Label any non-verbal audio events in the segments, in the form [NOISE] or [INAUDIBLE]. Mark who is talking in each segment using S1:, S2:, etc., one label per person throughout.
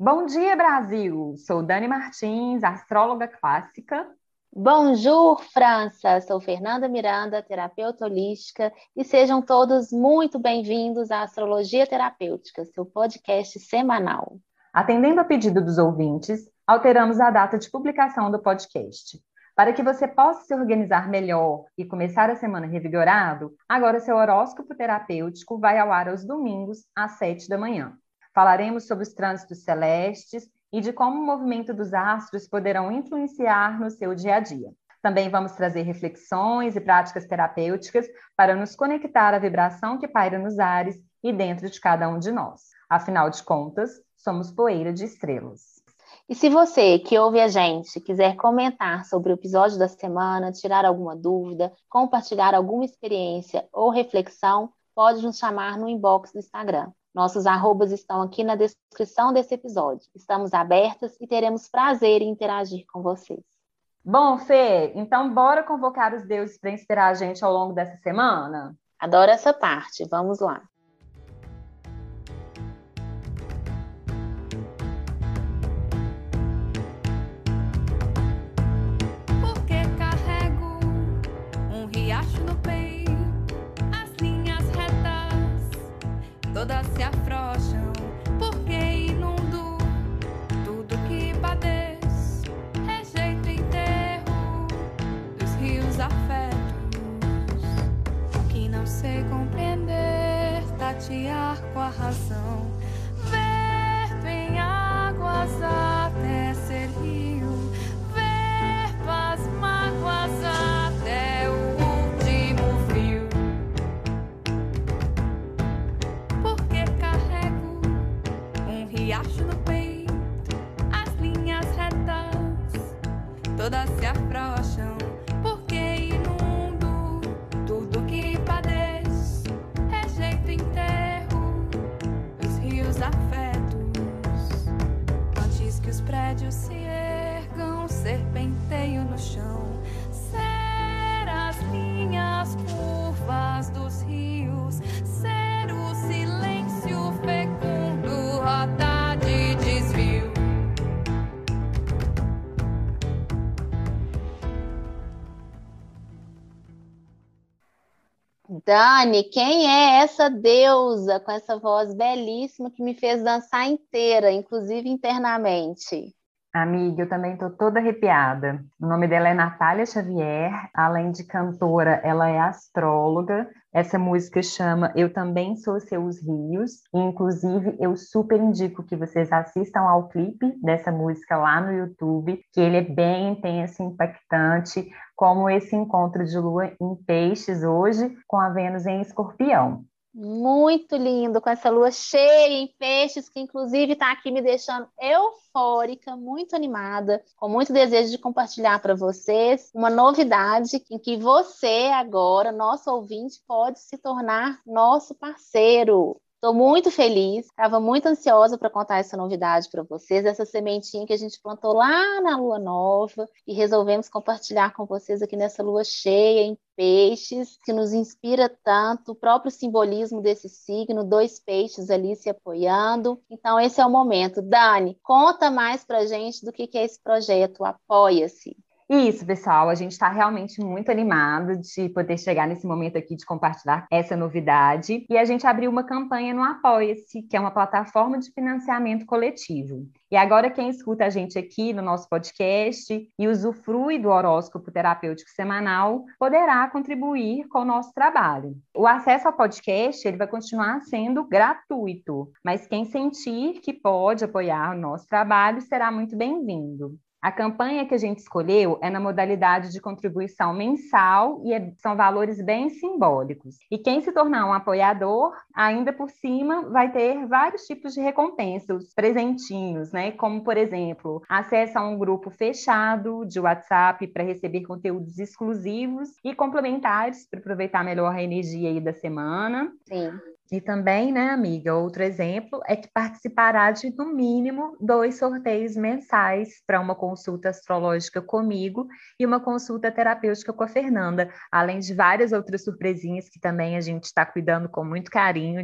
S1: Bom dia, Brasil! Sou Dani Martins, astróloga clássica.
S2: Bonjour, França! Sou Fernanda Miranda, terapeuta holística, e sejam todos muito bem-vindos à Astrologia Terapêutica, seu podcast semanal.
S1: Atendendo a pedido dos ouvintes, alteramos a data de publicação do podcast. Para que você possa se organizar melhor e começar a semana revigorado, agora seu horóscopo terapêutico vai ao ar aos domingos, às sete da manhã. Falaremos sobre os trânsitos celestes e de como o movimento dos astros poderão influenciar no seu dia a dia. Também vamos trazer reflexões e práticas terapêuticas para nos conectar à vibração que paira nos ares e dentro de cada um de nós. Afinal de contas, somos poeira de estrelas.
S2: E se você que ouve a gente quiser comentar sobre o episódio da semana, tirar alguma dúvida, compartilhar alguma experiência ou reflexão, pode nos chamar no inbox do Instagram. Nossos arrobas estão aqui na descrição desse episódio. Estamos abertas e teremos prazer em interagir com vocês.
S1: Bom, Fê, então bora convocar os deuses para inspirar a gente ao longo dessa semana?
S2: Adoro essa parte. Vamos lá. Dani, quem é essa deusa com essa voz belíssima que me fez dançar inteira, inclusive internamente?
S1: Amiga, eu também estou toda arrepiada. O nome dela é Natália Xavier, além de cantora, ela é astróloga. Essa música chama Eu Também Sou Seus Rios. Inclusive, eu super indico que vocês assistam ao clipe dessa música lá no YouTube, que ele é bem intenso, impactante, como esse encontro de lua em peixes hoje com a Vênus em escorpião.
S2: Muito lindo, com essa lua cheia em peixes, que inclusive está aqui me deixando eufórica, muito animada, com muito desejo de compartilhar para vocês uma novidade em que você, agora, nosso ouvinte, pode se tornar nosso parceiro. Estou muito feliz, estava muito ansiosa para contar essa novidade para vocês, essa sementinha que a gente plantou lá na lua nova e resolvemos compartilhar com vocês aqui nessa lua cheia em peixes, que nos inspira tanto, o próprio simbolismo desse signo, dois peixes ali se apoiando. Então, esse é o momento. Dani, conta mais para gente do que é esse projeto, apoia-se.
S1: Isso, pessoal, a gente está realmente muito animado de poder chegar nesse momento aqui de compartilhar essa novidade. E a gente abriu uma campanha no Apoia-se, que é uma plataforma de financiamento coletivo. E agora, quem escuta a gente aqui no nosso podcast e usufrui do horóscopo terapêutico semanal, poderá contribuir com o nosso trabalho. O acesso ao podcast ele vai continuar sendo gratuito, mas quem sentir que pode apoiar o nosso trabalho será muito bem-vindo. A campanha que a gente escolheu é na modalidade de contribuição mensal e é, são valores bem simbólicos. E quem se tornar um apoiador, ainda por cima, vai ter vários tipos de recompensas, presentinhos, né? Como, por exemplo, acesso a um grupo fechado de WhatsApp para receber conteúdos exclusivos e complementares para aproveitar melhor a energia aí da semana.
S2: Sim
S1: E também, né, amiga, outro exemplo é que participará de, no mínimo, dois sorteios mensais para uma consulta astrológica comigo e uma consulta terapêutica com a Fernanda, além de várias outras surpresinhas que também a gente está cuidando com muito carinho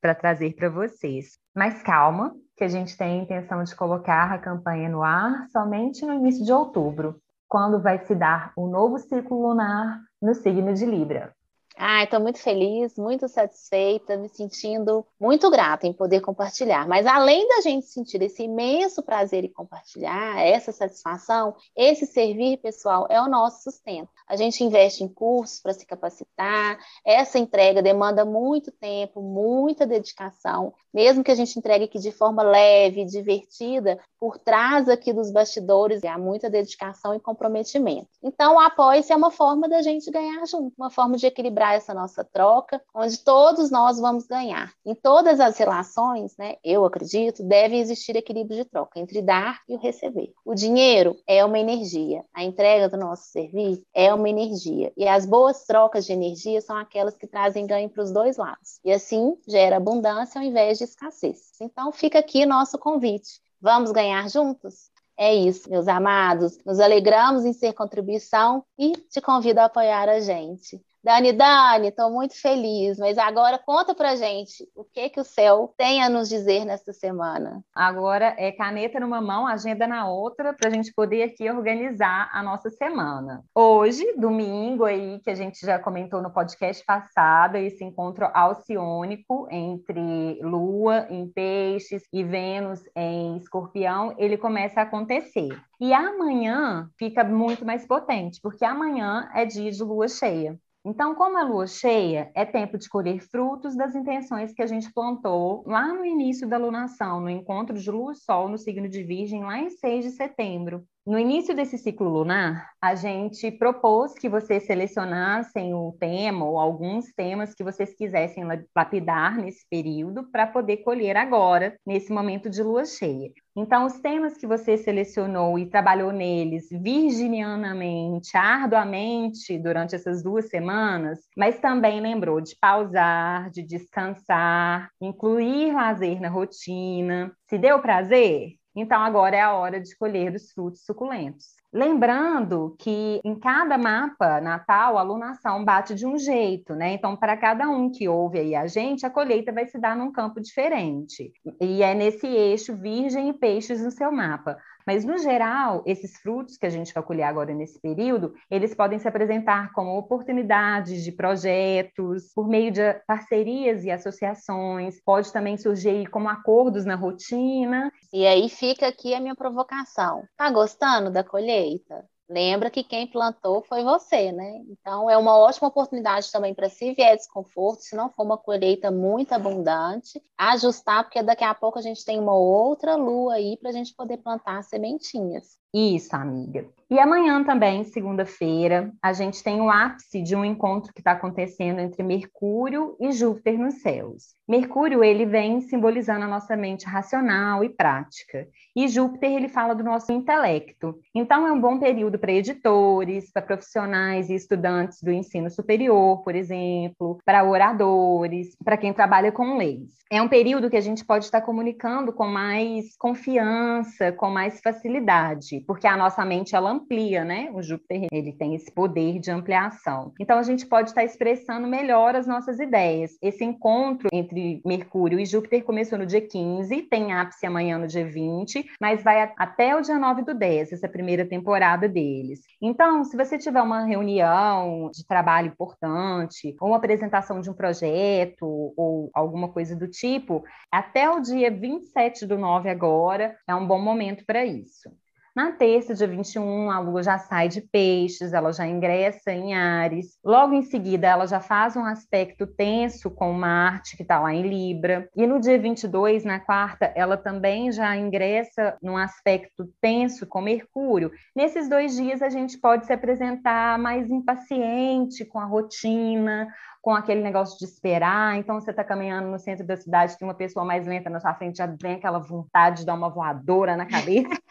S1: para trazer para vocês. Mas calma, que a gente tem a intenção de colocar a campanha no ar somente no início de outubro, quando vai se dar o novo ciclo lunar no signo de Libra.
S2: Ah, estou muito feliz, muito satisfeita, me sentindo muito grata em poder compartilhar. Mas além da gente sentir esse imenso prazer em compartilhar, essa satisfação, esse servir pessoal é o nosso sustento. A gente investe em cursos para se capacitar, essa entrega demanda muito tempo, muita dedicação, mesmo que a gente entregue aqui de forma leve, divertida, por trás aqui dos bastidores há muita dedicação e comprometimento. Então, o apoio-se é uma forma da gente ganhar junto, uma forma de equilibrar essa nossa troca, onde todos nós vamos ganhar. Em todas as relações, né, eu acredito, deve existir equilíbrio de troca entre dar e o receber. O dinheiro é uma energia, a entrega do nosso serviço é uma energia, e as boas trocas de energia são aquelas que trazem ganho para os dois lados. E assim gera abundância ao invés de escassez. Então fica aqui nosso convite. Vamos ganhar juntos? É isso, meus amados. Nos alegramos em ser contribuição e te convido a apoiar a gente. Dani, Dani, estou muito feliz, mas agora conta pra gente o que que o céu tem a nos dizer nesta semana.
S1: Agora é caneta numa mão, agenda na outra, para a gente poder aqui organizar a nossa semana. Hoje, domingo aí, que a gente já comentou no podcast passado, esse encontro alciônico entre Lua em Peixes e Vênus em Escorpião, ele começa a acontecer. E amanhã fica muito mais potente, porque amanhã é dia de lua cheia. Então, como a lua cheia, é tempo de colher frutos das intenções que a gente plantou lá no início da lunação, no encontro de lua e sol no signo de Virgem, lá em 6 de setembro. No início desse ciclo lunar, a gente propôs que vocês selecionassem o tema ou alguns temas que vocês quisessem lapidar nesse período para poder colher agora, nesse momento de lua cheia. Então, os temas que você selecionou e trabalhou neles virginianamente, arduamente durante essas duas semanas, mas também lembrou de pausar, de descansar, incluir lazer na rotina. Se deu prazer? Então, agora é a hora de colher os frutos suculentos. Lembrando que em cada mapa natal, a lunação bate de um jeito, né? Então, para cada um que ouve aí a gente, a colheita vai se dar num campo diferente. E é nesse eixo virgem e peixes no seu mapa. Mas, no geral, esses frutos que a gente vai colher agora nesse período, eles podem se apresentar como oportunidades de projetos, por meio de parcerias e associações, pode também surgir como acordos na rotina.
S2: E aí fica aqui a minha provocação. Tá gostando da colheita? Lembra que quem plantou foi você, né? Então é uma ótima oportunidade também para se vier desconforto, se não for uma colheita muito abundante, ajustar, porque daqui a pouco a gente tem uma outra lua aí para a gente poder plantar sementinhas.
S1: Isso, amiga. E amanhã também, segunda-feira, a gente tem o ápice de um encontro que está acontecendo entre Mercúrio e Júpiter nos céus. Mercúrio, ele vem simbolizando a nossa mente racional e prática. E Júpiter, ele fala do nosso intelecto. Então, é um bom período para editores, para profissionais e estudantes do ensino superior, por exemplo, para oradores, para quem trabalha com leis. É um período que a gente pode estar comunicando com mais confiança, com mais facilidade porque a nossa mente ela amplia, né? O Júpiter ele tem esse poder de ampliação. Então a gente pode estar expressando melhor as nossas ideias. Esse encontro entre Mercúrio e Júpiter começou no dia 15, tem ápice amanhã no dia 20, mas vai até o dia 9 do 10, essa primeira temporada deles. Então, se você tiver uma reunião de trabalho importante, ou uma apresentação de um projeto, ou alguma coisa do tipo, até o dia 27 do 9 agora é um bom momento para isso. Na terça, dia 21, a Lua já sai de peixes, ela já ingressa em Ares. Logo em seguida, ela já faz um aspecto tenso com Marte, que está lá em Libra. E no dia 22, na quarta, ela também já ingressa num aspecto tenso com Mercúrio. Nesses dois dias, a gente pode se apresentar mais impaciente com a rotina, com aquele negócio de esperar. Então, você está caminhando no centro da cidade, tem uma pessoa mais lenta na sua frente, já vem aquela vontade de dar uma voadora na cabeça.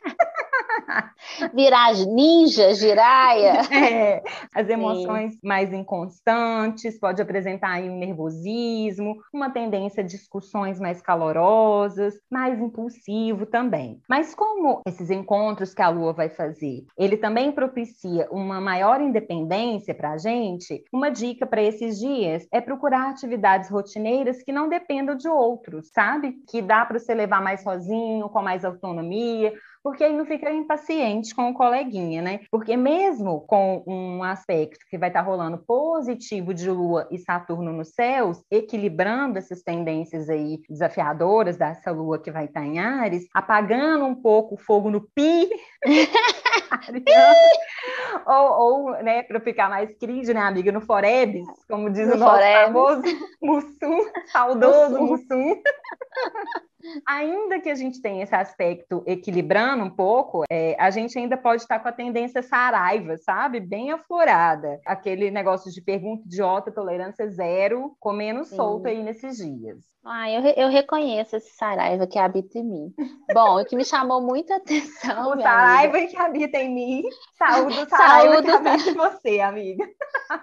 S2: Virar ninja, giraia. [LAUGHS]
S1: É, as emoções Sim. mais inconstantes, pode apresentar aí um nervosismo, uma tendência a discussões mais calorosas, mais impulsivo também. Mas como esses encontros que a Lua vai fazer, ele também propicia uma maior independência para a gente, uma dica para esses dias é procurar atividades rotineiras que não dependam de outros, sabe? Que dá para você levar mais sozinho, com mais autonomia, porque aí não fica impaciente com o coleguinha, né? Porque mesmo com um aspecto que vai estar tá rolando positivo de Lua e Saturno nos céus, equilibrando essas tendências aí desafiadoras dessa Lua que vai estar tá em Ares, apagando um pouco o fogo no pi, [LAUGHS] ou, ou, né, para ficar mais crise, né, amiga, no Forebs, como diz no o nosso Forebs. famoso [LAUGHS] Mussum, saudoso Mussum. [LAUGHS] Ainda que a gente tenha esse aspecto equilibrando um pouco, é, a gente ainda pode estar com a tendência saraiva, sabe? Bem aflorada. Aquele negócio de pergunta idiota, tolerância zero, comendo Sim. solto aí nesses dias.
S2: Ah, eu, eu reconheço esse saraiva que habita em mim. Bom, o que me chamou muita [LAUGHS] atenção.
S1: o saraiva amiga... que habita em mim. Saúde o saraiva Saúde, que habita em você, amiga.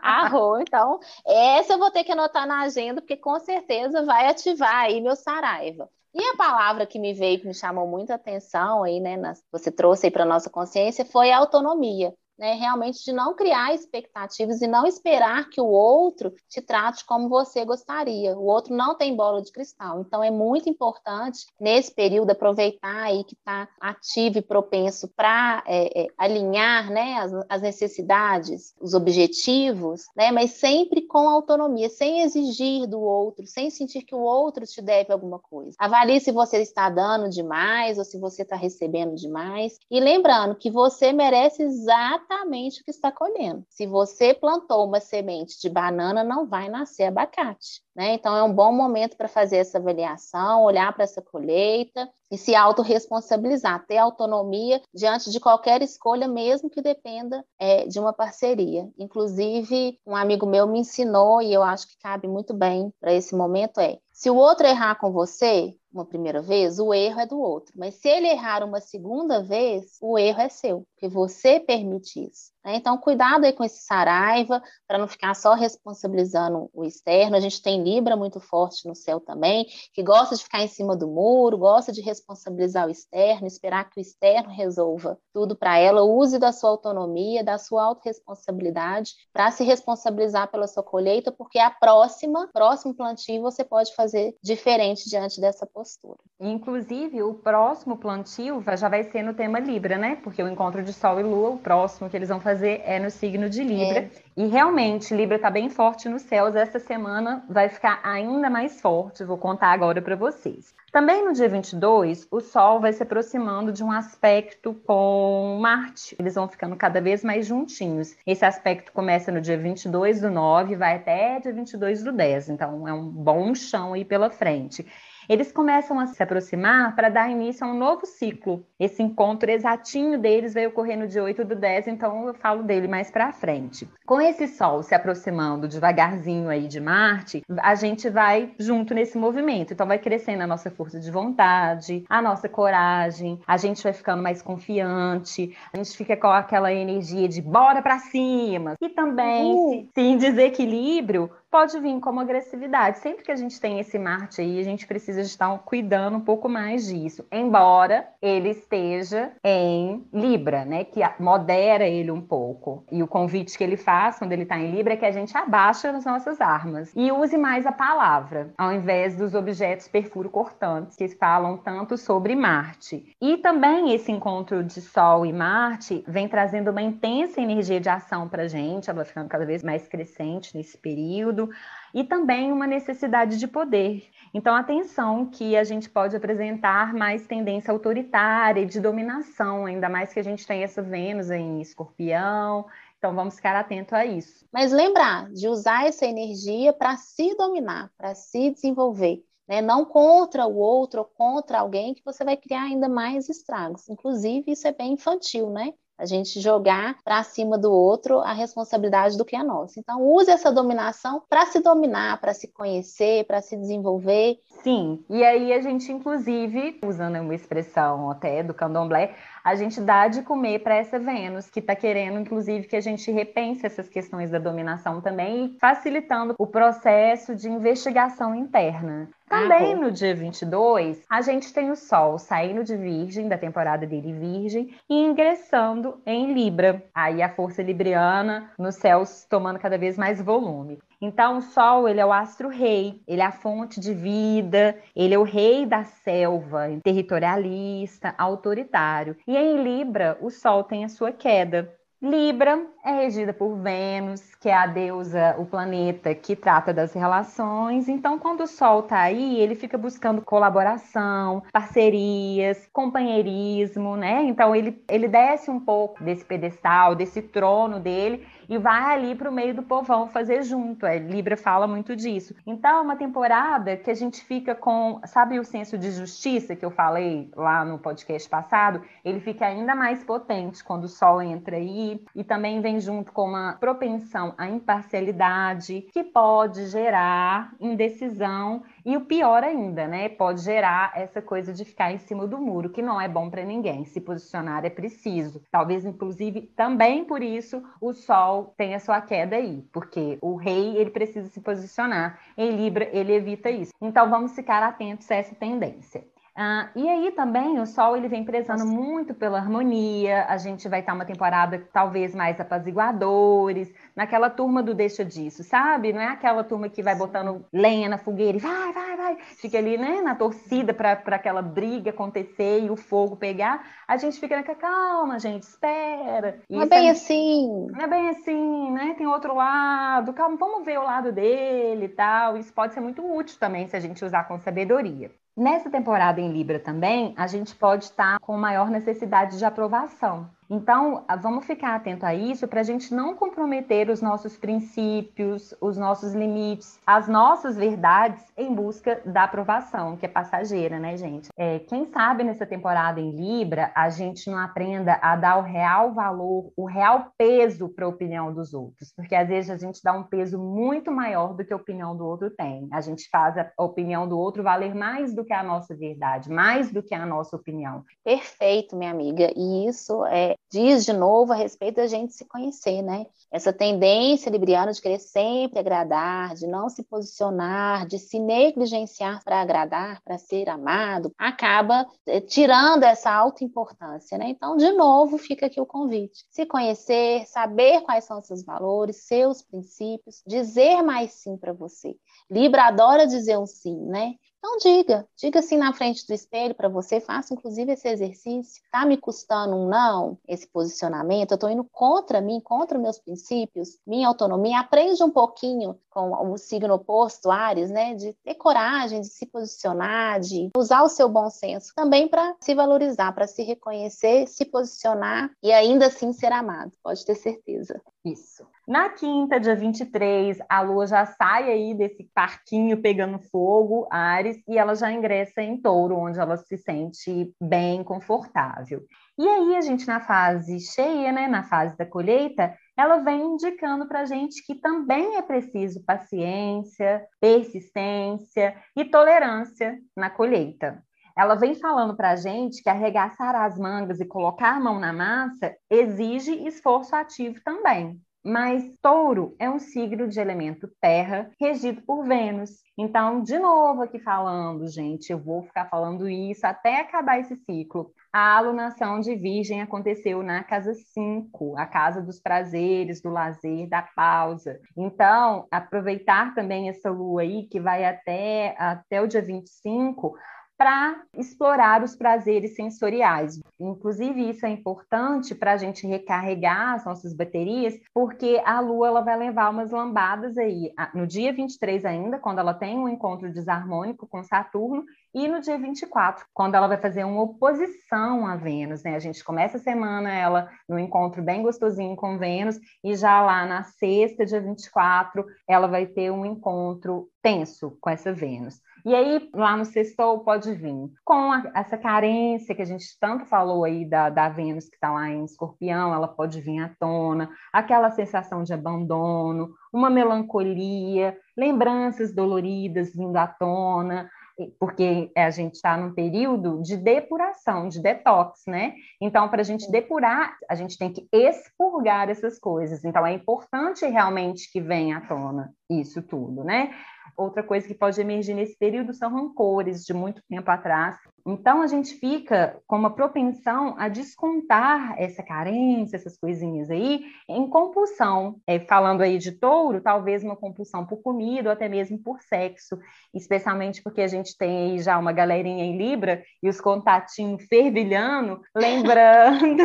S2: Arro, então, essa eu vou ter que anotar na agenda, porque com certeza vai ativar aí meu saraiva. E a palavra que me veio, que me chamou muita atenção aí, né, você trouxe aí para nossa consciência, foi autonomia né, realmente de não criar expectativas e não esperar que o outro te trate como você gostaria. O outro não tem bola de cristal. Então é muito importante nesse período aproveitar aí que está ativo e propenso para é, é, alinhar, né, as, as, necessidades, os objetivos, né, mas sempre com autonomia, sem exigir do outro, sem sentir que o outro te deve alguma coisa. Avalie se você está dando demais ou se você está recebendo demais e lembrando que você merece exatamente exatamente o que está colhendo. Se você plantou uma semente de banana, não vai nascer abacate. Né? Então, é um bom momento para fazer essa avaliação, olhar para essa colheita e se autorresponsabilizar, ter autonomia diante de qualquer escolha, mesmo que dependa é, de uma parceria. Inclusive, um amigo meu me ensinou, e eu acho que cabe muito bem para esse momento, é se o outro errar com você uma primeira vez, o erro é do outro. Mas se ele errar uma segunda vez, o erro é seu, porque você permite isso. Né? Então, cuidado aí com esse saraiva, para não ficar só responsabilizando o externo. A gente tem Libra muito forte no céu também, que gosta de ficar em cima do muro, gosta de responsabilizar o externo, esperar que o externo resolva tudo para ela. Use da sua autonomia, da sua autorresponsabilidade, para se responsabilizar pela sua colheita, porque a próxima, próximo plantio, você pode fazer diferente diante dessa postura.
S1: Inclusive, o próximo plantio já vai ser no tema Libra, né? Porque o encontro de Sol e Lua, o próximo que eles vão fazer fazer é no signo de Libra. É. E realmente, Libra está bem forte nos céus. Essa semana vai ficar ainda mais forte. Vou contar agora para vocês. Também no dia 22, o Sol vai se aproximando de um aspecto com Marte. Eles vão ficando cada vez mais juntinhos. Esse aspecto começa no dia 22 do 9 e vai até dia 22 do 10. Então, é um bom chão aí pela frente eles começam a se aproximar para dar início a um novo ciclo. Esse encontro exatinho deles vai ocorrer no dia 8 do 10, então eu falo dele mais para frente. Com esse Sol se aproximando devagarzinho aí de Marte, a gente vai junto nesse movimento. Então vai crescendo a nossa força de vontade, a nossa coragem, a gente vai ficando mais confiante, a gente fica com aquela energia de bora para cima. E também, uhum. se, se em desequilíbrio, pode vir como agressividade. Sempre que a gente tem esse Marte aí, a gente precisa estar cuidando um pouco mais disso. Embora ele esteja em Libra, né? Que modera ele um pouco. E o convite que ele faz quando ele está em Libra é que a gente abaixe as nossas armas e use mais a palavra, ao invés dos objetos perfuro cortantes que falam tanto sobre Marte. E também esse encontro de Sol e Marte vem trazendo uma intensa energia de ação para gente, ela vai ficando cada vez mais crescente nesse período e também uma necessidade de poder. Então, atenção que a gente pode apresentar mais tendência autoritária e de dominação, ainda mais que a gente tem essa Vênus em escorpião. Então, vamos ficar atento a isso.
S2: Mas lembrar de usar essa energia para se dominar, para se desenvolver. Né? Não contra o outro ou contra alguém que você vai criar ainda mais estragos. Inclusive, isso é bem infantil, né? A gente jogar para cima do outro a responsabilidade do que é nosso. Então, use essa dominação para se dominar, para se conhecer, para se desenvolver.
S1: Sim, e aí a gente, inclusive, usando uma expressão até do candomblé, a gente dá de comer para essa Vênus, que está querendo, inclusive, que a gente repense essas questões da dominação também, facilitando o processo de investigação interna. Também no dia 22, a gente tem o Sol saindo de Virgem, da temporada dele Virgem, e ingressando em Libra. Aí a força libriana nos céus tomando cada vez mais volume. Então, o Sol, ele é o astro-rei, ele é a fonte de vida, ele é o rei da selva, territorialista, autoritário. E em Libra, o Sol tem a sua queda. Libra é regida por Vênus, que é a deusa, o planeta que trata das relações. Então, quando o Sol está aí, ele fica buscando colaboração, parcerias, companheirismo, né? Então, ele, ele desce um pouco desse pedestal, desse trono dele e vai ali para o meio do povão fazer junto. É, Libra fala muito disso. Então, é uma temporada que a gente fica com, sabe o senso de justiça que eu falei lá no podcast passado? Ele fica ainda mais potente quando o Sol entra aí e também vem junto com uma propensão à imparcialidade que pode gerar indecisão e o pior ainda, né? Pode gerar essa coisa de ficar em cima do muro, que não é bom para ninguém. Se posicionar é preciso. Talvez, inclusive, também por isso o Sol tenha sua queda aí, porque o rei ele precisa se posicionar. Em Libra ele evita isso. Então vamos ficar atentos a essa tendência. Ah, e aí também o Sol ele vem prezando muito pela harmonia. A gente vai estar uma temporada talvez mais apaziguadores, naquela turma do deixa disso, sabe? Não é aquela turma que vai botando lenha na fogueira e vai, vai, vai, fica ali, né, na torcida para aquela briga acontecer e o fogo pegar. A gente fica naquela calma, gente, espera.
S2: Não é bem assim.
S1: Não é bem assim, né? Tem outro lado, calma, vamos ver o lado dele e tal. Isso pode ser muito útil também se a gente usar com sabedoria. Nessa temporada em Libra também, a gente pode estar com maior necessidade de aprovação. Então, vamos ficar atento a isso para a gente não comprometer os nossos princípios, os nossos limites, as nossas verdades em busca da aprovação, que é passageira, né, gente? É, quem sabe nessa temporada em Libra a gente não aprenda a dar o real valor, o real peso para a opinião dos outros, porque às vezes a gente dá um peso muito maior do que a opinião do outro tem. A gente faz a opinião do outro valer mais do que a nossa verdade, mais do que a nossa opinião.
S2: Perfeito, minha amiga. E isso é diz de novo a respeito da gente se conhecer, né? Essa tendência libriana de querer sempre agradar, de não se posicionar, de se negligenciar para agradar, para ser amado, acaba eh, tirando essa alta importância, né? Então, de novo, fica aqui o convite. Se conhecer, saber quais são seus valores, seus princípios, dizer mais sim para você. Libra adora dizer um sim, né? Então diga, diga assim na frente do espelho para você, faça inclusive esse exercício. Tá me custando um não, esse posicionamento, eu estou indo contra mim, contra meus princípios, minha autonomia. Aprende um pouquinho com o signo oposto, Ares, né, de ter coragem de se posicionar, de usar o seu bom senso também para se valorizar, para se reconhecer, se posicionar e ainda assim ser amado. Pode ter certeza.
S1: Isso. Na quinta, dia 23, a lua já sai aí desse parquinho pegando fogo, Ares, e ela já ingressa em touro, onde ela se sente bem confortável. E aí, a gente, na fase cheia, né, na fase da colheita, ela vem indicando para a gente que também é preciso paciência, persistência e tolerância na colheita. Ela vem falando para a gente que arregaçar as mangas e colocar a mão na massa exige esforço ativo também. Mas touro é um signo de elemento terra, regido por Vênus. Então, de novo aqui falando, gente, eu vou ficar falando isso até acabar esse ciclo. A alunação de Virgem aconteceu na casa 5, a casa dos prazeres, do lazer, da pausa. Então, aproveitar também essa lua aí, que vai até, até o dia 25, para explorar os prazeres sensoriais. Inclusive, isso é importante para a gente recarregar as nossas baterias, porque a Lua ela vai levar umas lambadas aí no dia 23 ainda, quando ela tem um encontro desarmônico com Saturno, e no dia 24, quando ela vai fazer uma oposição a Vênus, né? A gente começa a semana ela no encontro bem gostosinho com Vênus, e já lá na sexta, dia 24, ela vai ter um encontro tenso com essa Vênus. E aí, lá no sextou, pode vir com a, essa carência que a gente tanto falou aí da, da Vênus, que está lá em escorpião, ela pode vir à tona, aquela sensação de abandono, uma melancolia, lembranças doloridas vindo à tona, porque a gente está num período de depuração, de detox, né? Então, para a gente depurar, a gente tem que expurgar essas coisas. Então, é importante realmente que venha à tona isso tudo, né? Outra coisa que pode emergir nesse período são rancores de muito tempo atrás. Então, a gente fica com uma propensão a descontar essa carência, essas coisinhas aí, em compulsão. É, falando aí de touro, talvez uma compulsão por comida ou até mesmo por sexo, especialmente porque a gente tem aí já uma galerinha em Libra e os contatinhos fervilhando, lembrando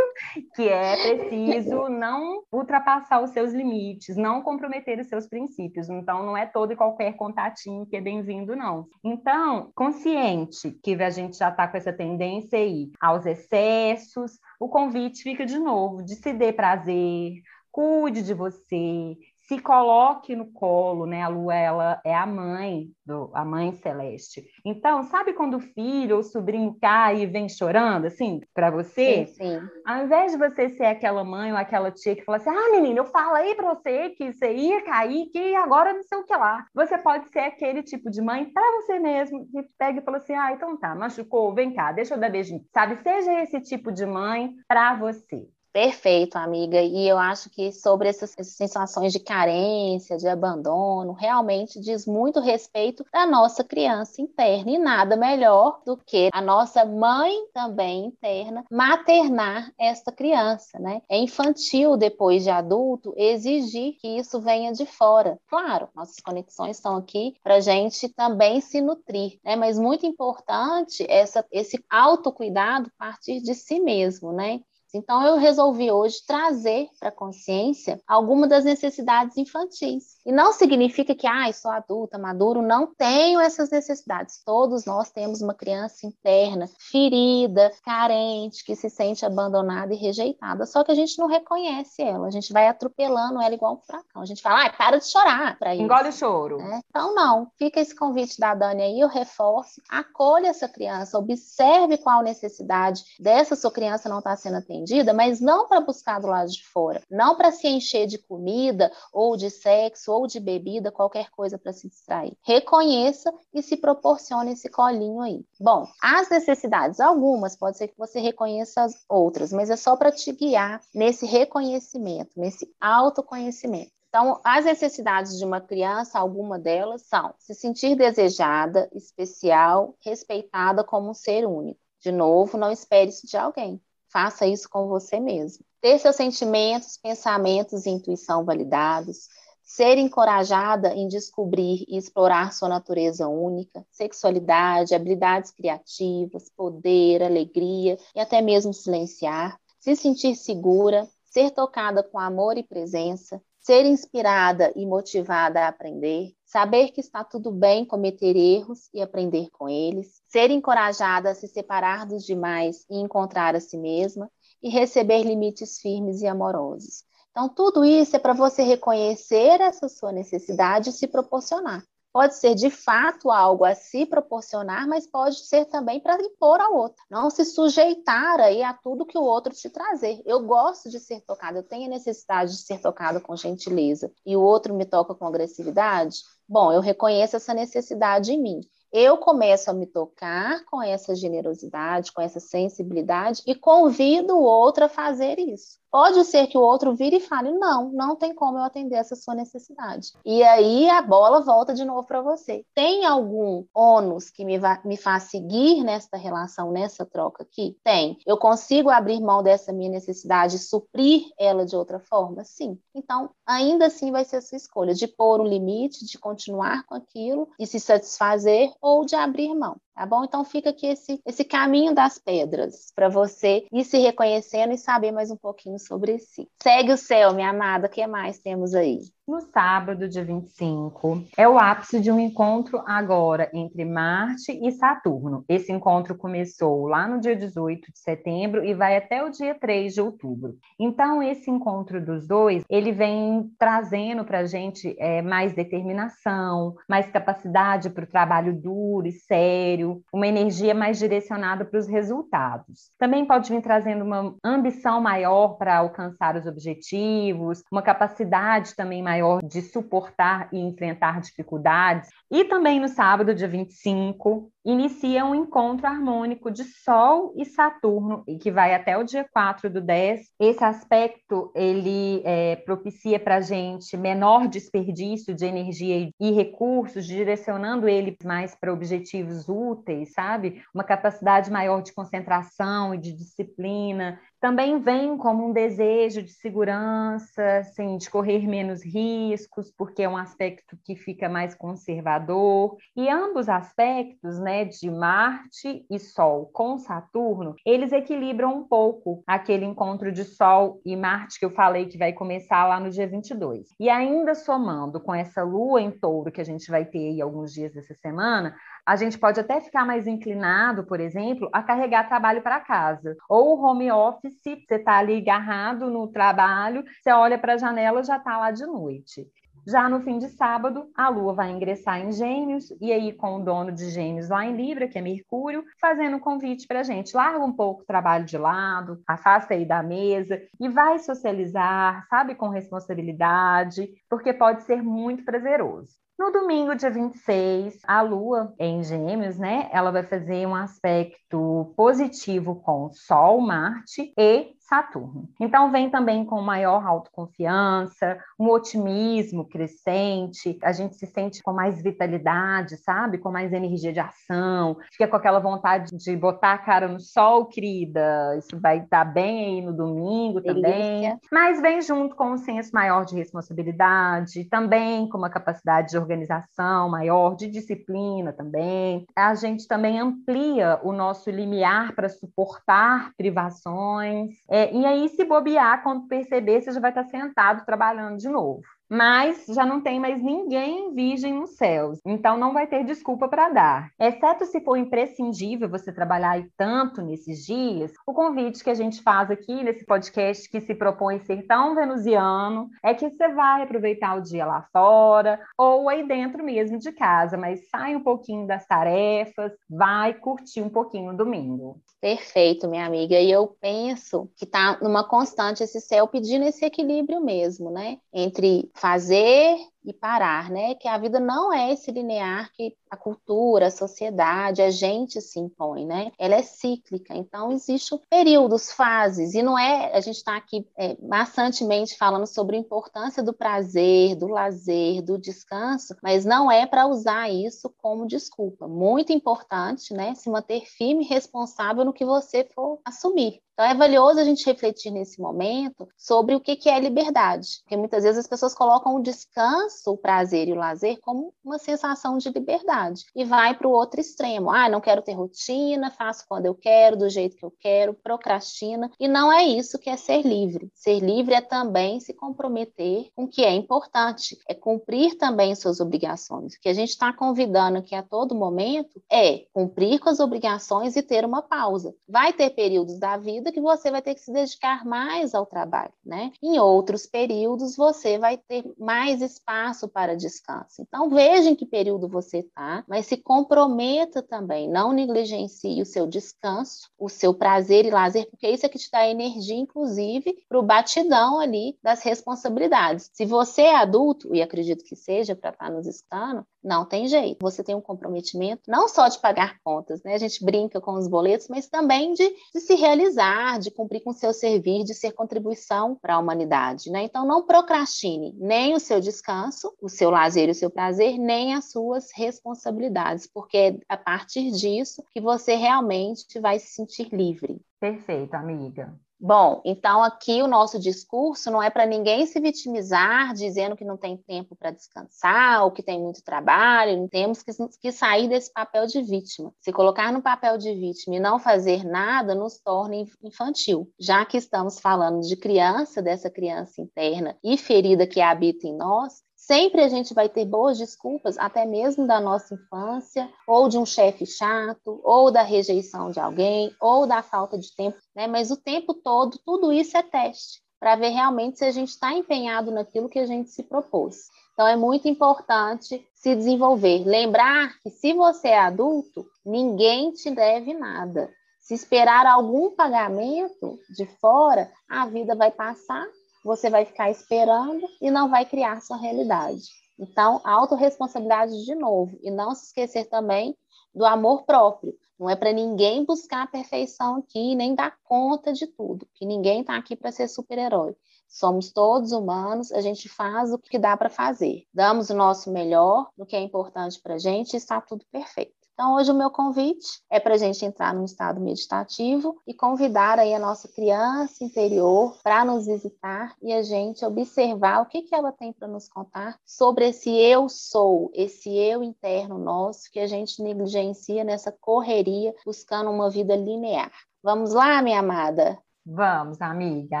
S1: que é preciso não ultrapassar os seus limites, não comprometer os seus princípios. Então, não é todo e qualquer contatinho que é bem-vindo, não. Então, consciente que a gente já está com essa tendência aí aos excessos, o convite fica de novo de se dê prazer, cuide de você, se coloque no colo, né? A lua ela é a mãe do a mãe celeste. Então, sabe quando o filho ou o sobrinho cai e vem chorando assim para você?
S2: Sim, sim.
S1: Ao invés de você ser aquela mãe ou aquela tia que fala assim: "Ah, menina, eu falei para você que você ia cair, que agora não sei o que lá". Você pode ser aquele tipo de mãe para você mesmo que pega e fala assim: "Ah, então tá, machucou, vem cá, deixa eu dar beijinho". Sabe? Seja esse tipo de mãe para você.
S2: Perfeito, amiga. E eu acho que sobre essas, essas, sensações de carência, de abandono, realmente diz muito respeito da nossa criança interna. E nada melhor do que a nossa mãe também interna maternar esta criança, né? É infantil, depois de adulto, exigir que isso venha de fora. Claro, nossas conexões estão aqui para a gente também se nutrir, né? Mas muito importante essa, esse autocuidado partir de si mesmo, né? Então, eu resolvi hoje trazer para a consciência algumas das necessidades infantis. E não significa que, ah, sou adulta, maduro, não tenho essas necessidades. Todos nós temos uma criança interna, ferida, carente, que se sente abandonada e rejeitada. Só que a gente não reconhece ela, a gente vai atropelando ela igual um furacão. A gente fala, ah, para de chorar para isso.
S1: Engole o choro.
S2: É? Então, não. Fica esse convite da Dani aí, eu reforço. Acolha essa criança, observe qual necessidade dessa sua criança não está sendo atendida atendida, mas não para buscar do lado de fora, não para se encher de comida ou de sexo ou de bebida, qualquer coisa para se distrair. Reconheça e se proporcione esse colinho aí. Bom, as necessidades, algumas, pode ser que você reconheça as outras, mas é só para te guiar nesse reconhecimento, nesse autoconhecimento. Então, as necessidades de uma criança, alguma delas são se sentir desejada, especial, respeitada como um ser único. De novo, não espere isso de alguém. Faça isso com você mesmo. Ter seus sentimentos, pensamentos e intuição validados. Ser encorajada em descobrir e explorar sua natureza única, sexualidade, habilidades criativas, poder, alegria e até mesmo silenciar. Se sentir segura, ser tocada com amor e presença, ser inspirada e motivada a aprender, saber que está tudo bem cometer erros e aprender com eles, ser encorajada a se separar dos demais e encontrar a si mesma, e receber limites firmes e amorosos. Então, tudo isso é para você reconhecer essa sua necessidade e se proporcionar pode ser de fato algo a se proporcionar, mas pode ser também para impor ao outro. Não se sujeitar aí a tudo que o outro te trazer. Eu gosto de ser tocada, eu tenho a necessidade de ser tocada com gentileza e o outro me toca com agressividade. Bom, eu reconheço essa necessidade em mim eu começo a me tocar com essa generosidade, com essa sensibilidade e convido o outro a fazer isso. Pode ser que o outro vire e fale: não, não tem como eu atender essa sua necessidade. E aí a bola volta de novo para você. Tem algum ônus que me, me faz seguir nesta relação, nessa troca aqui? Tem. Eu consigo abrir mão dessa minha necessidade e suprir ela de outra forma? Sim. Então, ainda assim vai ser a sua escolha de pôr um limite, de continuar com aquilo e se satisfazer ou de abrir mão. tá bom? Então fica aqui esse, esse caminho das pedras para você ir se reconhecendo e saber mais um pouquinho sobre si. Segue o céu, minha amada, o que mais temos aí?
S1: No sábado, dia 25, é o ápice de um encontro agora entre Marte e Saturno. Esse encontro começou lá no dia 18 de setembro e vai até o dia 3 de outubro. Então, esse encontro dos dois, ele vem trazendo para a gente é, mais determinação, mais capacidade para o trabalho duro e sério, uma energia mais direcionada para os resultados. Também pode vir trazendo uma ambição maior para alcançar os objetivos, uma capacidade também maior maior de suportar e enfrentar dificuldades. E também no sábado, dia 25, inicia um encontro harmônico de Sol e Saturno, e que vai até o dia 4 do 10. Esse aspecto, ele é, propicia para a gente menor desperdício de energia e recursos, direcionando ele mais para objetivos úteis, sabe? Uma capacidade maior de concentração e de disciplina. Também vem como um desejo de segurança, assim, de correr menos riscos, porque é um aspecto que fica mais conservador. E ambos aspectos, né, de Marte e Sol com Saturno, eles equilibram um pouco aquele encontro de Sol e Marte que eu falei que vai começar lá no dia 22. E ainda somando com essa lua em touro que a gente vai ter aí alguns dias dessa semana, a gente pode até ficar mais inclinado, por exemplo, a carregar trabalho para casa. Ou home office, você está ali agarrado no trabalho, você olha para a janela já está lá de noite. Já no fim de sábado, a Lua vai ingressar em Gêmeos, e aí com o dono de Gêmeos lá em Libra, que é Mercúrio, fazendo um convite para a gente. Larga um pouco o trabalho de lado, afasta aí da mesa e vai socializar, sabe, com responsabilidade, porque pode ser muito prazeroso. No domingo, dia 26, a Lua em Gêmeos, né? Ela vai fazer um aspecto positivo com Sol, Marte e Saturno. Então, vem também com maior autoconfiança, um otimismo crescente, a gente se sente com mais vitalidade, sabe? Com mais energia de ação, fica com aquela vontade de botar a cara no sol, querida. Isso vai estar bem aí no domingo também. Delícia. Mas vem junto com um senso maior de responsabilidade, também com uma capacidade de organização maior, de disciplina também. A gente também amplia o nosso limiar para suportar privações. É, e aí, se bobear, quando perceber, você já vai estar sentado trabalhando de novo mas já não tem mais ninguém virgem nos céus, então não vai ter desculpa para dar. Exceto se for imprescindível você trabalhar tanto nesses dias, o convite que a gente faz aqui nesse podcast que se propõe ser tão venusiano é que você vai aproveitar o dia lá fora ou aí dentro mesmo de casa, mas sai um pouquinho das tarefas, vai curtir um pouquinho o domingo.
S2: Perfeito, minha amiga. E eu penso que está numa constante esse céu pedindo esse equilíbrio mesmo, né? Entre fazer e parar, né? Que a vida não é esse linear que a cultura, a sociedade, a gente se impõe, né? Ela é cíclica, então existem períodos, fases, e não é, a gente está aqui é, maçantemente falando sobre a importância do prazer, do lazer, do descanso, mas não é para usar isso como desculpa. Muito importante, né? Se manter firme e responsável no que você for assumir. Então é valioso a gente refletir nesse momento sobre o que é liberdade, porque muitas vezes as pessoas colocam o descanso, o prazer e o lazer como uma sensação de liberdade e vai para o outro extremo. Ah, não quero ter rotina, faço quando eu quero, do jeito que eu quero, procrastina. E não é isso que é ser livre. Ser livre é também se comprometer com o que é importante, é cumprir também suas obrigações. O que a gente está convidando aqui a todo momento é cumprir com as obrigações e ter uma pausa. Vai ter períodos da vida que você vai ter que se dedicar mais ao trabalho, né? Em outros períodos, você vai ter mais espaço para descanso. Então, veja em que período você está, mas se comprometa também, não negligencie o seu descanso, o seu prazer e lazer, porque isso é que te dá energia, inclusive, para o batidão ali das responsabilidades. Se você é adulto, e acredito que seja para estar tá nos escutando, não tem jeito. Você tem um comprometimento não só de pagar contas, né? A gente brinca com os boletos, mas também de, de se realizar, de cumprir com o seu servir, de ser contribuição para a humanidade, né? Então não procrastine nem o seu descanso, o seu lazer e o seu prazer, nem as suas responsabilidades, porque é a partir disso que você realmente vai se sentir livre.
S1: Perfeito, amiga.
S2: Bom, então aqui o nosso discurso não é para ninguém se vitimizar, dizendo que não tem tempo para descansar ou que tem muito trabalho. Temos que, que, sair desse papel de vítima. Se colocar no papel de vítima e não fazer nada nos torna infantil. Já que estamos falando de criança, dessa criança interna e ferida que habita em nós, Sempre a gente vai ter boas desculpas, até mesmo da nossa infância, ou de um chefe chato, ou da rejeição de alguém, ou da falta de tempo, né? Mas o tempo todo, tudo isso é teste, para ver realmente se a gente está empenhado naquilo que a gente se propôs. Então é muito importante se desenvolver. Lembrar que se você é adulto, ninguém te deve nada. Se esperar algum pagamento de fora, a vida vai passar você vai ficar esperando e não vai criar sua realidade. Então, autorresponsabilidade de novo. E não se esquecer também do amor próprio. Não é para ninguém buscar a perfeição aqui, nem dar conta de tudo, que ninguém está aqui para ser super-herói. Somos todos humanos, a gente faz o que dá para fazer. Damos o nosso melhor no que é importante para a gente e está tudo perfeito. Então, hoje o meu convite é para a gente entrar num estado meditativo e convidar aí a nossa criança interior para nos visitar e a gente observar o que, que ela tem para nos contar sobre esse eu sou, esse eu interno nosso que a gente negligencia nessa correria buscando uma vida linear. Vamos lá, minha amada?
S1: Vamos, amiga,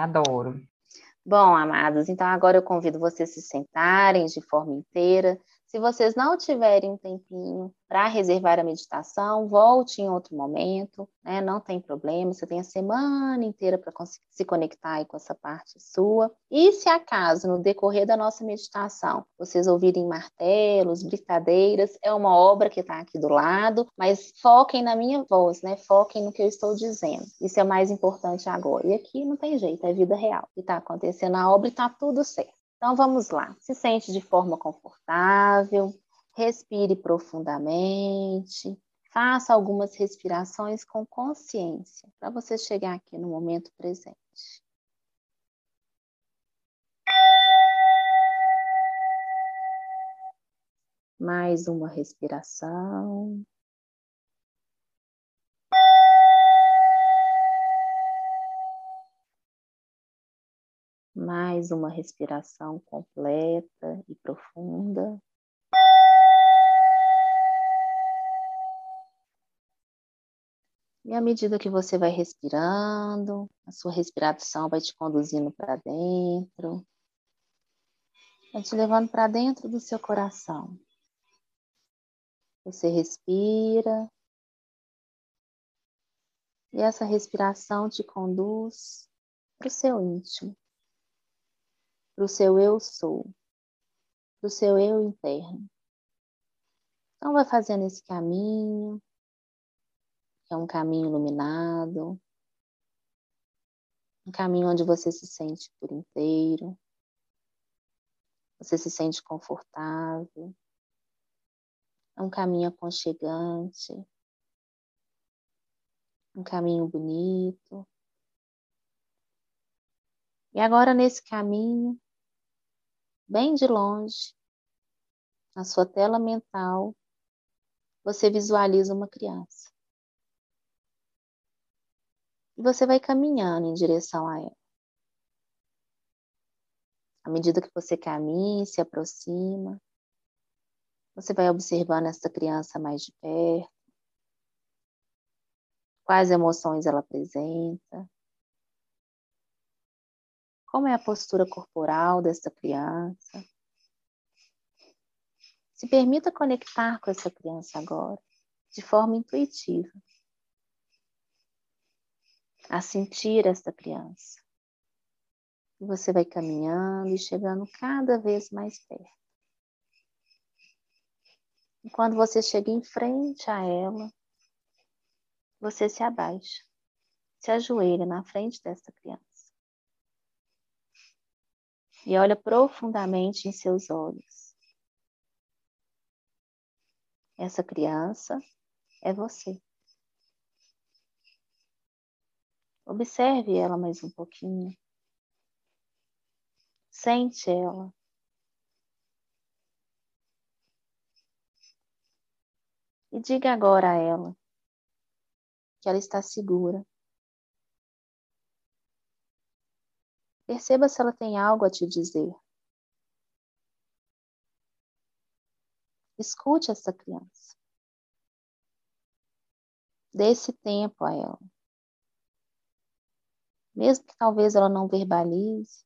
S1: adoro.
S2: Bom, amados, então agora eu convido vocês a se sentarem de forma inteira, se vocês não tiverem um tempinho para reservar a meditação, volte em outro momento, né? não tem problema, você tem a semana inteira para se conectar com essa parte sua. E se acaso, no decorrer da nossa meditação, vocês ouvirem martelos, britadeiras, é uma obra que está aqui do lado, mas foquem na minha voz, né? foquem no que eu estou dizendo. Isso é o mais importante agora. E aqui não tem jeito, é vida real. E está acontecendo a obra e está tudo certo. Então vamos lá. Se sente de forma confortável, respire profundamente, faça algumas respirações com consciência para você chegar aqui no momento presente. Mais uma respiração. Mais uma respiração completa e profunda. E à medida que você vai respirando, a sua respiração vai te conduzindo para dentro, vai te levando para dentro do seu coração. Você respira, e essa respiração te conduz para o seu íntimo para o seu eu sou, para o seu eu interno. Então, vai fazendo esse caminho, que é um caminho iluminado, um caminho onde você se sente por inteiro, você se sente confortável, é um caminho aconchegante, um caminho bonito. E agora, nesse caminho, bem de longe, na sua tela mental, você visualiza uma criança. E você vai caminhando em direção a ela. À medida que você caminha se aproxima, você vai observando essa criança mais de perto, quais emoções ela apresenta, como é a postura corporal dessa criança? Se permita conectar com essa criança agora, de forma intuitiva, a sentir essa criança. E você vai caminhando e chegando cada vez mais perto. E quando você chega em frente a ela, você se abaixa, se ajoelha na frente dessa criança e olha profundamente em seus olhos. Essa criança é você. Observe ela mais um pouquinho. Sente ela. E diga agora a ela que ela está segura, Perceba se ela tem algo a te dizer. Escute essa criança. Dê esse tempo a ela. Mesmo que talvez ela não verbalize,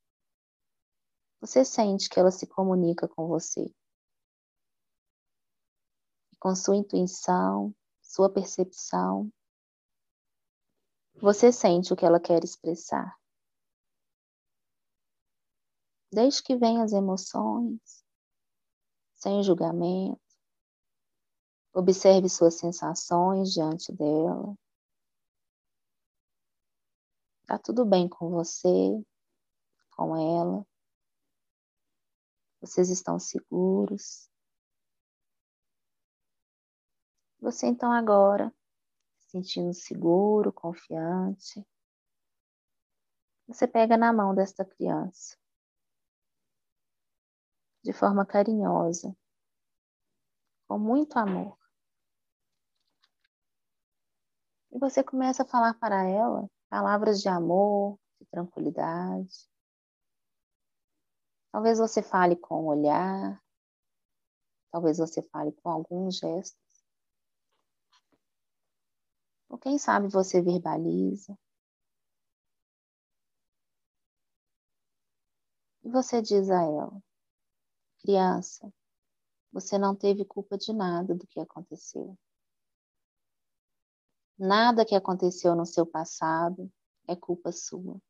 S2: você sente que ela se comunica com você. com sua intuição, sua percepção, você sente o que ela quer expressar. Desde que venham as emoções, sem julgamento. Observe suas sensações diante dela. Tá tudo bem com você, com ela. Vocês estão seguros. Você então agora, se sentindo seguro, confiante, você pega na mão desta criança de forma carinhosa, com muito amor. E você começa a falar para ela palavras de amor, de tranquilidade. Talvez você fale com o olhar, talvez você fale com alguns gestos. Ou quem sabe você verbaliza. E você diz a ela: Criança, você não teve culpa de nada do que aconteceu. Nada que aconteceu no seu passado é culpa sua.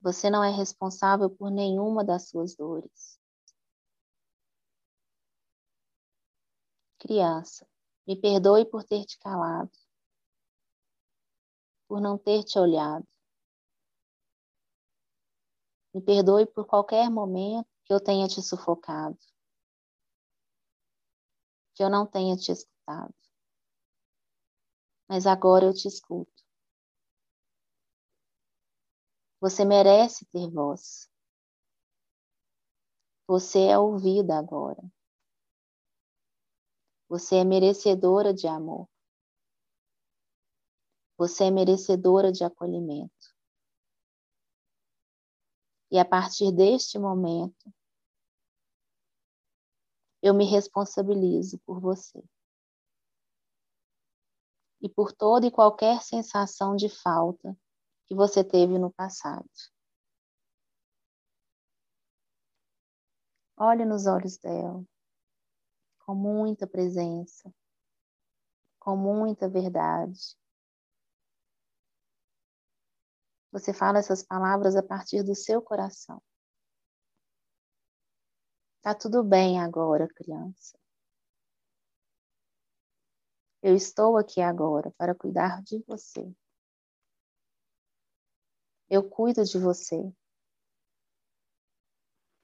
S2: Você não é responsável por nenhuma das suas dores. Criança, me perdoe por ter te calado, por não ter te olhado, me perdoe por qualquer momento que eu tenha te sufocado, que eu não tenha te escutado. Mas agora eu te escuto. Você merece ter voz. Você é ouvida agora. Você é merecedora de amor. Você é merecedora de acolhimento. E a partir deste momento, eu me responsabilizo por você. E por toda e qualquer sensação de falta que você teve no passado. Olhe nos olhos dela, com muita presença, com muita verdade, Você fala essas palavras a partir do seu coração. Tá tudo bem agora, criança. Eu estou aqui agora para cuidar de você. Eu cuido de você.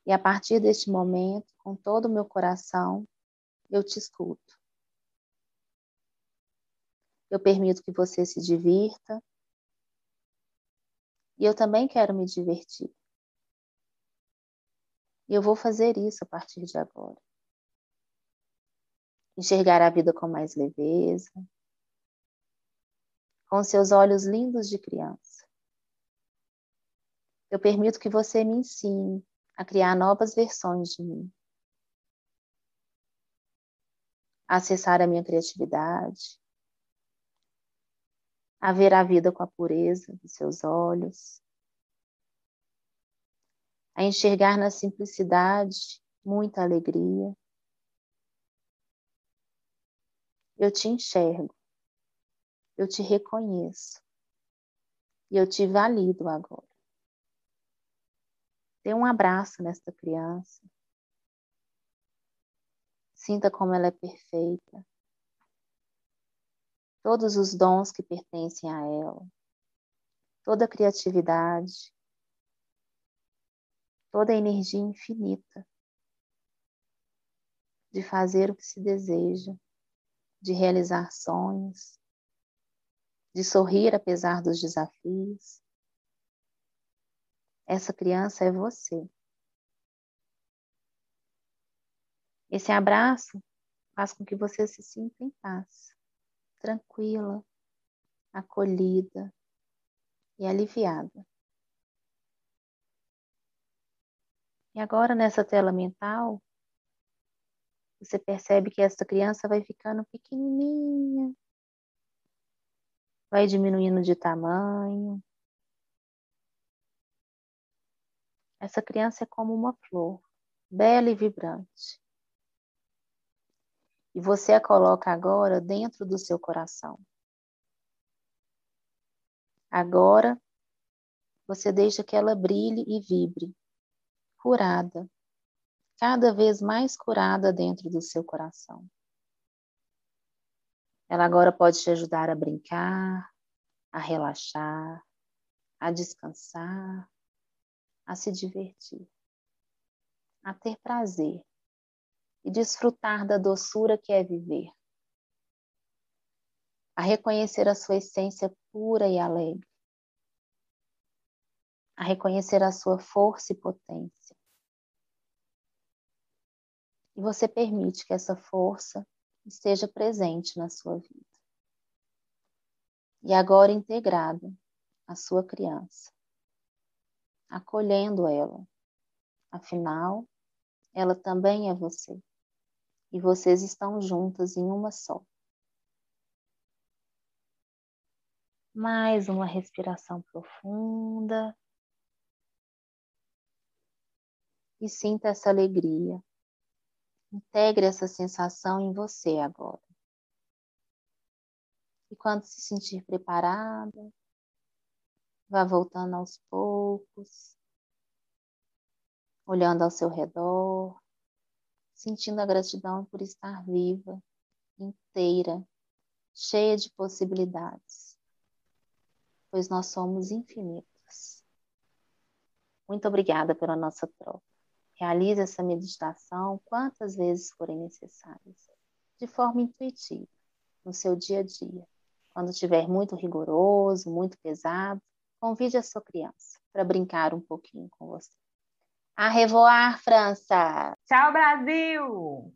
S2: E a partir deste momento, com todo o meu coração, eu te escuto. Eu permito que você se divirta, e eu também quero me divertir. E eu vou fazer isso a partir de agora. Enxergar a vida com mais leveza, com seus olhos lindos de criança. Eu permito que você me ensine a criar novas versões de mim. A acessar a minha criatividade, a ver a vida com a pureza dos seus olhos, a enxergar na simplicidade muita alegria. Eu te enxergo, eu te reconheço e eu te valido agora. Dê um abraço nesta criança. Sinta como ela é perfeita todos os dons que pertencem a ela, toda a criatividade, toda a energia infinita de fazer o que se deseja, de realizar sonhos, de sorrir apesar dos desafios. Essa criança é você. Esse abraço faz com que você se sinta em paz tranquila, acolhida, e aliviada. E agora, nessa tela mental, você percebe que essa criança vai ficando pequenininha, vai diminuindo de tamanho. Essa criança é como uma flor, bela e vibrante. E você a coloca agora dentro do seu coração. Agora, você deixa que ela brilhe e vibre, curada, cada vez mais curada dentro do seu coração. Ela agora pode te ajudar a brincar, a relaxar, a descansar, a se divertir, a ter prazer e desfrutar da doçura que é viver, a reconhecer a sua essência pura e alegre, a reconhecer a sua força e potência. E você permite que essa força esteja presente na sua vida. E agora integrada à sua criança, acolhendo ela. Afinal, ela também é você. E vocês estão juntas em uma só. Mais uma respiração profunda. E sinta essa alegria. Integre essa sensação em você agora. E quando se sentir preparada, vá voltando aos poucos, olhando ao seu redor, sentindo a gratidão por estar viva, inteira, cheia de possibilidades pois nós somos infinitos. Muito obrigada pela nossa troca. Realize essa meditação quantas vezes forem necessárias, de forma intuitiva, no seu dia a dia. Quando estiver muito rigoroso, muito pesado, convide a sua criança para brincar um pouquinho com você. A revoar, França!
S1: Tchau, Brasil!